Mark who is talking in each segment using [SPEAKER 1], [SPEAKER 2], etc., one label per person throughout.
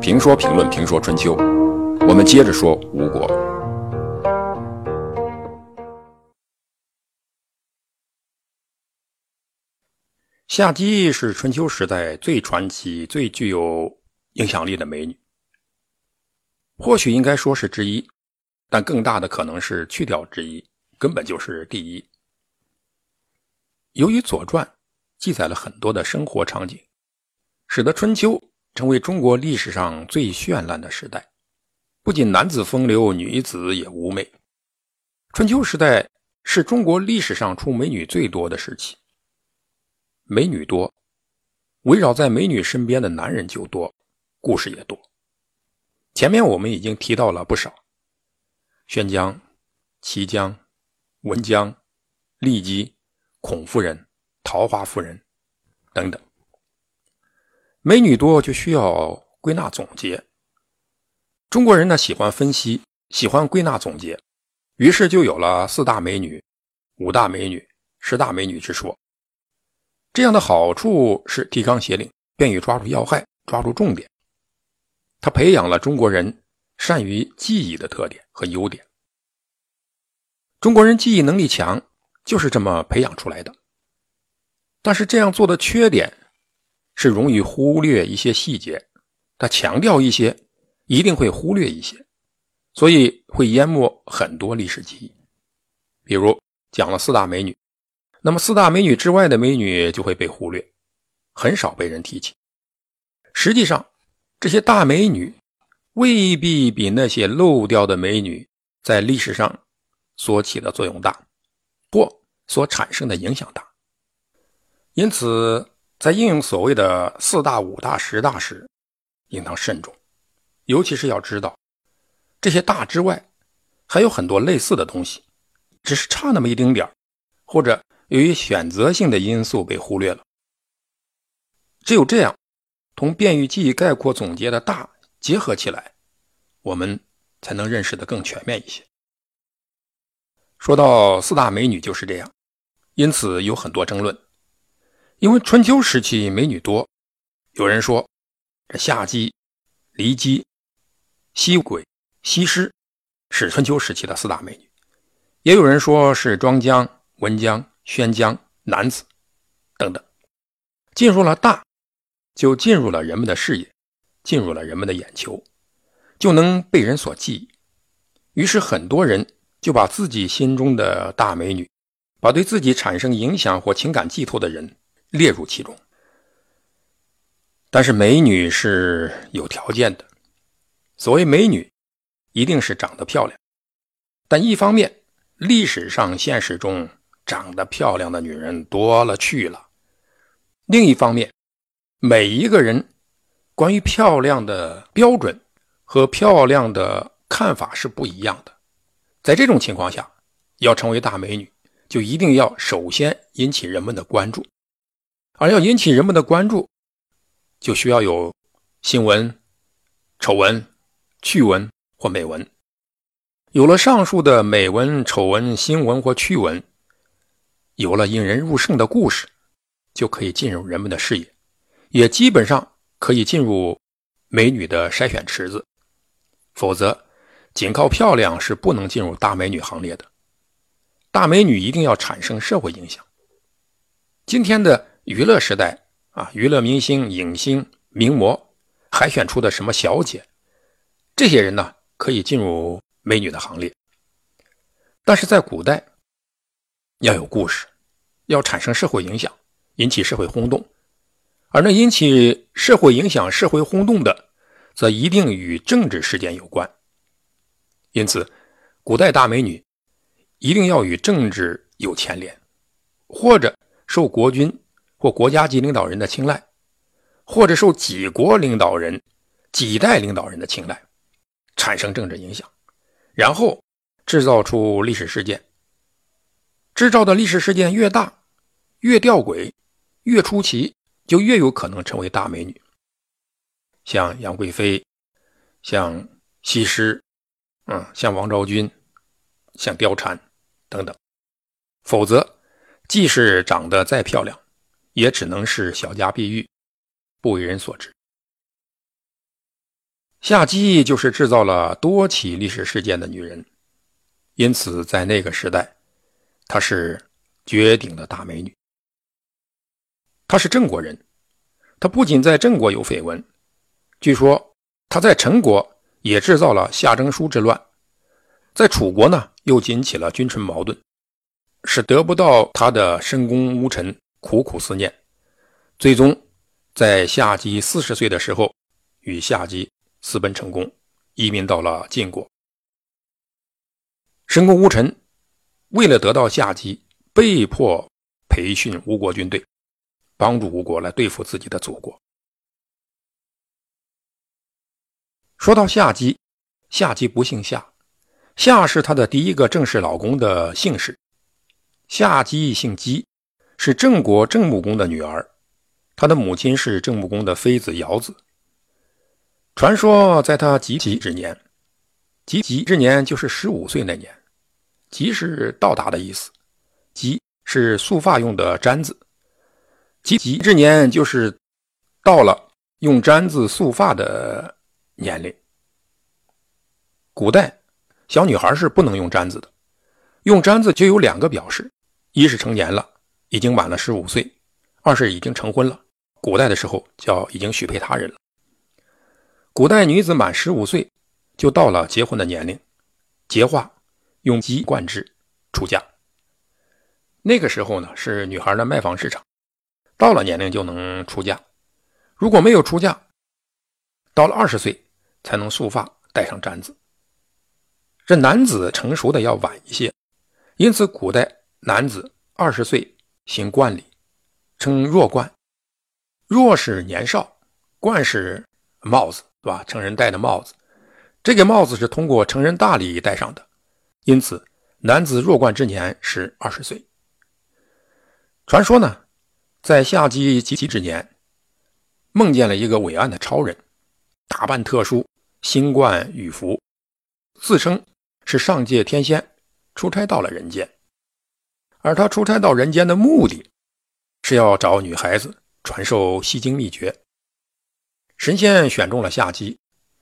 [SPEAKER 1] 评说评论评说春秋，我们接着说吴国。夏姬是春秋时代最传奇、最具有影响力的美女，或许应该说是之一，但更大的可能是去掉之一，根本就是第一。由于《左传》记载了很多的生活场景，使得春秋。成为中国历史上最绚烂的时代，不仅男子风流，女子也妩媚。春秋时代是中国历史上出美女最多的时期，美女多，围绕在美女身边的男人就多，故事也多。前面我们已经提到了不少：宣姜、齐姜、文姜、骊姬、孔夫人、桃花夫人等等。美女多就需要归纳总结。中国人呢喜欢分析，喜欢归纳总结，于是就有了四大美女、五大美女、十大美女之说。这样的好处是提纲挈领，便于抓住要害，抓住重点。他培养了中国人善于记忆的特点和优点。中国人记忆能力强，就是这么培养出来的。但是这样做的缺点。是容易忽略一些细节，他强调一些，一定会忽略一些，所以会淹没很多历史记忆。比如讲了四大美女，那么四大美女之外的美女就会被忽略，很少被人提起。实际上，这些大美女未必比那些漏掉的美女在历史上所起的作用大，或所产生的影响大。因此。在应用所谓的四大、五大、十大时，应当慎重，尤其是要知道，这些大之外，还有很多类似的东西，只是差那么一丁点或者由于选择性的因素被忽略了。只有这样，同便于记忆概括总结的大结合起来，我们才能认识的更全面一些。说到四大美女就是这样，因此有很多争论。因为春秋时期美女多，有人说这夏姬、骊姬、西鬼、西施是春秋时期的四大美女，也有人说是庄姜、文姜、宣姜、男子等等。进入了大，就进入了人们的视野，进入了人们的眼球，就能被人所记忆。于是很多人就把自己心中的大美女，把对自己产生影响或情感寄托的人。列入其中，但是美女是有条件的。所谓美女，一定是长得漂亮。但一方面，历史上、现实中长得漂亮的女人多了去了；另一方面，每一个人关于漂亮的标准和漂亮的看法是不一样的。在这种情况下，要成为大美女，就一定要首先引起人们的关注。而要引起人们的关注，就需要有新闻、丑闻、趣闻或美文。有了上述的美文、丑闻、新闻或趣闻，有了引人入胜的故事，就可以进入人们的视野，也基本上可以进入美女的筛选池子。否则，仅靠漂亮是不能进入大美女行列的。大美女一定要产生社会影响。今天的。娱乐时代啊，娱乐明星、影星、名模海选出的什么小姐，这些人呢可以进入美女的行列。但是在古代，要有故事，要产生社会影响，引起社会轰动，而那引起社会影响、社会轰动的，则一定与政治事件有关。因此，古代大美女一定要与政治有牵连，或者受国君。或国家级领导人的青睐，或者受几国领导人、几代领导人的青睐，产生政治影响，然后制造出历史事件。制造的历史事件越大、越吊诡、越出奇，就越有可能成为大美女。像杨贵妃，像西施，嗯，像王昭君，像貂蝉等等。否则，即使长得再漂亮，也只能是小家碧玉，不为人所知。夏姬就是制造了多起历史事件的女人，因此在那个时代，她是绝顶的大美女。她是郑国人，她不仅在郑国有绯闻，据说她在陈国也制造了夏征舒之乱，在楚国呢又引起了君臣矛盾，使得不到她的深宫巫臣苦苦思念，最终在夏姬四十岁的时候。与夏姬私奔成功，移民到了晋国。申公巫臣为了得到夏姬，被迫培训吴国军队，帮助吴国来对付自己的祖国。说到夏姬，夏姬不姓夏，夏是她的第一个正式老公的姓氏。夏姬姓姬，是郑国郑穆公的女儿，她的母亲是郑穆公的妃子瑶子。传说，在他及笄之年，及笄之年就是十五岁那年，及是到达的意思，及是束发用的簪子，及笄之年就是到了用簪子束发的年龄。古代小女孩是不能用簪子的，用簪子就有两个表示：一是成年了，已经满了十五岁；二是已经成婚了。古代的时候叫已经许配他人了。古代女子满十五岁，就到了结婚的年龄，结化，用鸡冠之，出嫁。那个时候呢，是女孩的卖房市场，到了年龄就能出嫁。如果没有出嫁，到了二十岁才能束发，戴上簪子。这男子成熟的要晚一些，因此古代男子二十岁行冠礼，称弱冠。弱是年少，冠是帽子。对吧？成人戴的帽子，这个帽子是通过成人大礼戴上的，因此男子弱冠之年是二十岁。传说呢，在夏姬及笄之年，梦见了一个伟岸的超人，打扮特殊，星冠羽服，自称是上界天仙，出差到了人间。而他出差到人间的目的，是要找女孩子传授吸精秘诀。神仙选中了夏姬，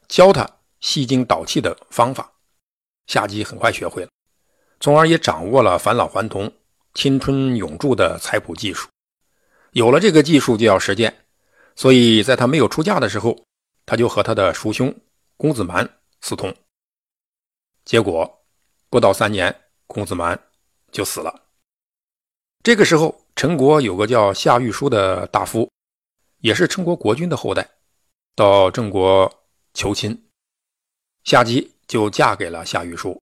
[SPEAKER 1] 教他吸精导气的方法。夏姬很快学会了，从而也掌握了返老还童、青春永驻的采补技术。有了这个技术，就要实践。所以，在他没有出嫁的时候，他就和他的叔兄公子蛮私通。结果不到三年，公子蛮就死了。这个时候，陈国有个叫夏玉书的大夫，也是陈国国君的后代。到郑国求亲，夏姬就嫁给了夏玉书，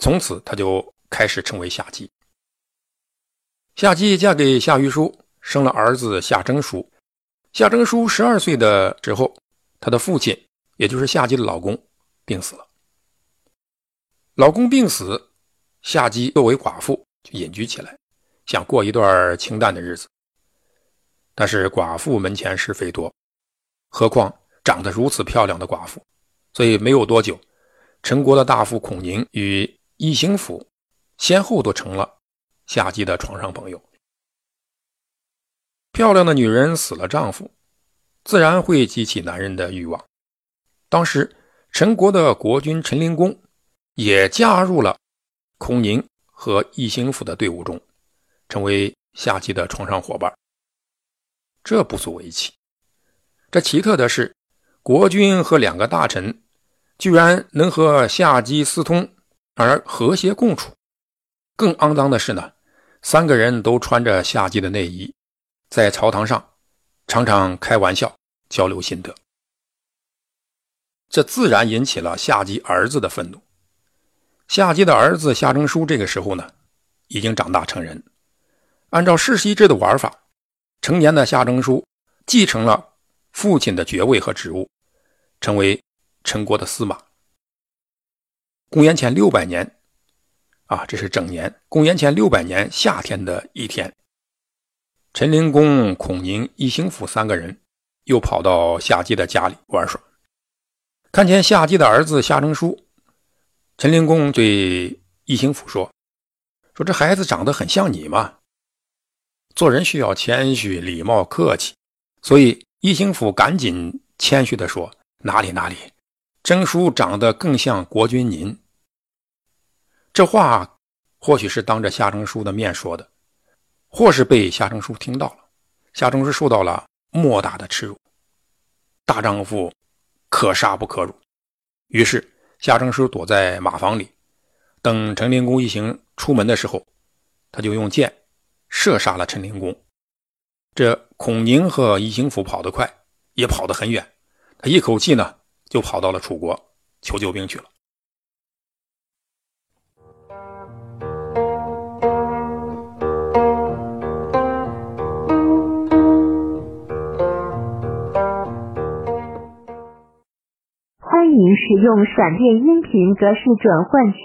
[SPEAKER 1] 从此她就开始称为夏姬。夏姬嫁给夏玉书，生了儿子夏征舒。夏征舒十二岁的时候，他的父亲，也就是夏姬的老公，病死了。老公病死，夏姬作为寡妇就隐居起来，想过一段清淡的日子。但是寡妇门前是非多。何况长得如此漂亮的寡妇，所以没有多久，陈国的大夫孔宁与异兴府先后都成了夏姬的床上朋友。漂亮的女人死了丈夫，自然会激起男人的欲望。当时陈国的国君陈灵公也加入了孔宁和异兴府的队伍中，成为夏姬的床上伙伴。这不足为奇。这奇特的是，国君和两个大臣居然能和夏姬私通而和谐共处。更肮脏的是呢，三个人都穿着夏姬的内衣，在朝堂上常常开玩笑交流心得。这自然引起了夏姬儿子的愤怒。夏姬的儿子夏征舒这个时候呢，已经长大成人，按照世袭制的玩法，成年的夏征舒继承了。父亲的爵位和职务，成为陈国的司马。公元前六百年，啊，这是整年。公元前六百年夏天的一天，陈灵公、孔宁、异兴府三个人又跑到夏姬的家里玩耍，看见夏姬的儿子夏征舒，陈灵公对异兴府说：“说这孩子长得很像你嘛。做人需要谦虚、礼貌、客气，所以。”一兴府赶紧谦虚地说：“哪里哪里，征叔长得更像国君您。这话或许是当着夏征舒的面说的，或是被夏征舒听到了。夏征舒受到了莫大的耻辱，大丈夫可杀不可辱。于是夏征舒躲在马房里，等陈灵公一行出门的时候，他就用剑射杀了陈灵公。这孔宁和宜兴府跑得快，也跑得很远，他一口气呢就跑到了楚国求救兵去了。
[SPEAKER 2] 欢迎使用闪电音频格式转换器。